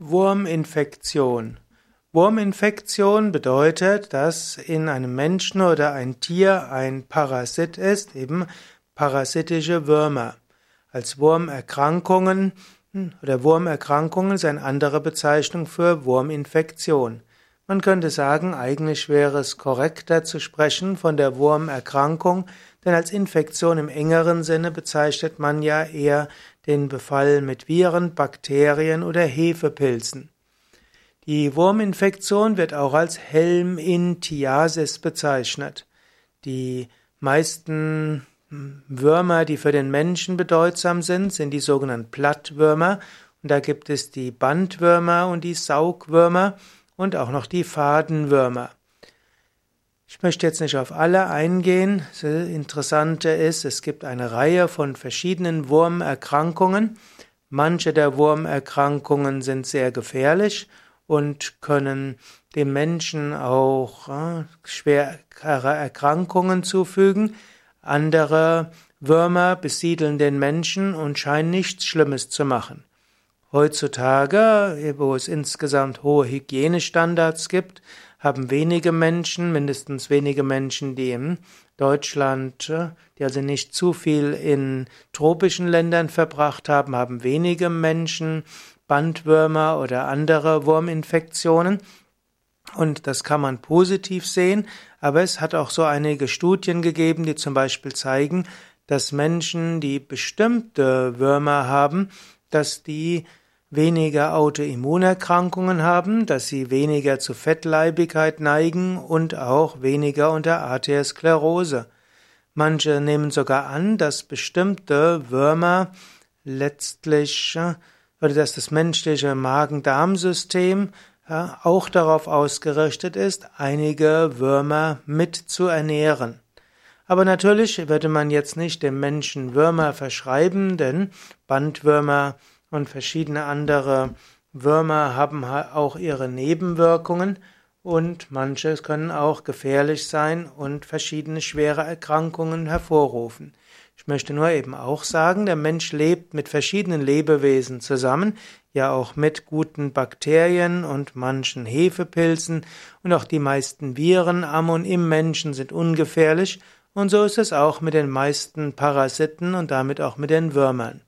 Wurminfektion. Wurminfektion bedeutet, dass in einem Menschen oder ein Tier ein Parasit ist, eben parasitische Würmer. Als Wurmerkrankungen hm, oder Wurmerkrankungen ist eine andere Bezeichnung für Wurminfektion. Man könnte sagen, eigentlich wäre es korrekter zu sprechen von der Wurmerkrankung, denn als Infektion im engeren Sinne bezeichnet man ja eher den Befall mit Viren, Bakterien oder Hefepilzen. Die Wurminfektion wird auch als Helminthiasis bezeichnet. Die meisten Würmer, die für den Menschen bedeutsam sind, sind die sogenannten Plattwürmer. Und da gibt es die Bandwürmer und die Saugwürmer und auch noch die Fadenwürmer. Ich möchte jetzt nicht auf alle eingehen. Das Interessante ist, es gibt eine Reihe von verschiedenen Wurmerkrankungen. Manche der Wurmerkrankungen sind sehr gefährlich und können dem Menschen auch äh, schwere Erkrankungen zufügen. Andere Würmer besiedeln den Menschen und scheinen nichts Schlimmes zu machen. Heutzutage, wo es insgesamt hohe Hygienestandards gibt, haben wenige Menschen, mindestens wenige Menschen, die in Deutschland, die also nicht zu viel in tropischen Ländern verbracht haben, haben wenige Menschen Bandwürmer oder andere Wurminfektionen. Und das kann man positiv sehen, aber es hat auch so einige Studien gegeben, die zum Beispiel zeigen, dass Menschen, die bestimmte Würmer haben, dass die weniger Autoimmunerkrankungen haben, dass sie weniger zu Fettleibigkeit neigen und auch weniger unter Arteriosklerose. Manche nehmen sogar an, dass bestimmte Würmer letztlich äh, oder dass das menschliche Magen-Darm-System ja, auch darauf ausgerichtet ist, einige Würmer mit zu ernähren. Aber natürlich würde man jetzt nicht dem Menschen Würmer verschreiben, denn Bandwürmer und verschiedene andere Würmer haben auch ihre Nebenwirkungen und manche können auch gefährlich sein und verschiedene schwere Erkrankungen hervorrufen. Ich möchte nur eben auch sagen, der Mensch lebt mit verschiedenen Lebewesen zusammen, ja auch mit guten Bakterien und manchen Hefepilzen und auch die meisten Viren am und im Menschen sind ungefährlich und so ist es auch mit den meisten Parasiten und damit auch mit den Würmern.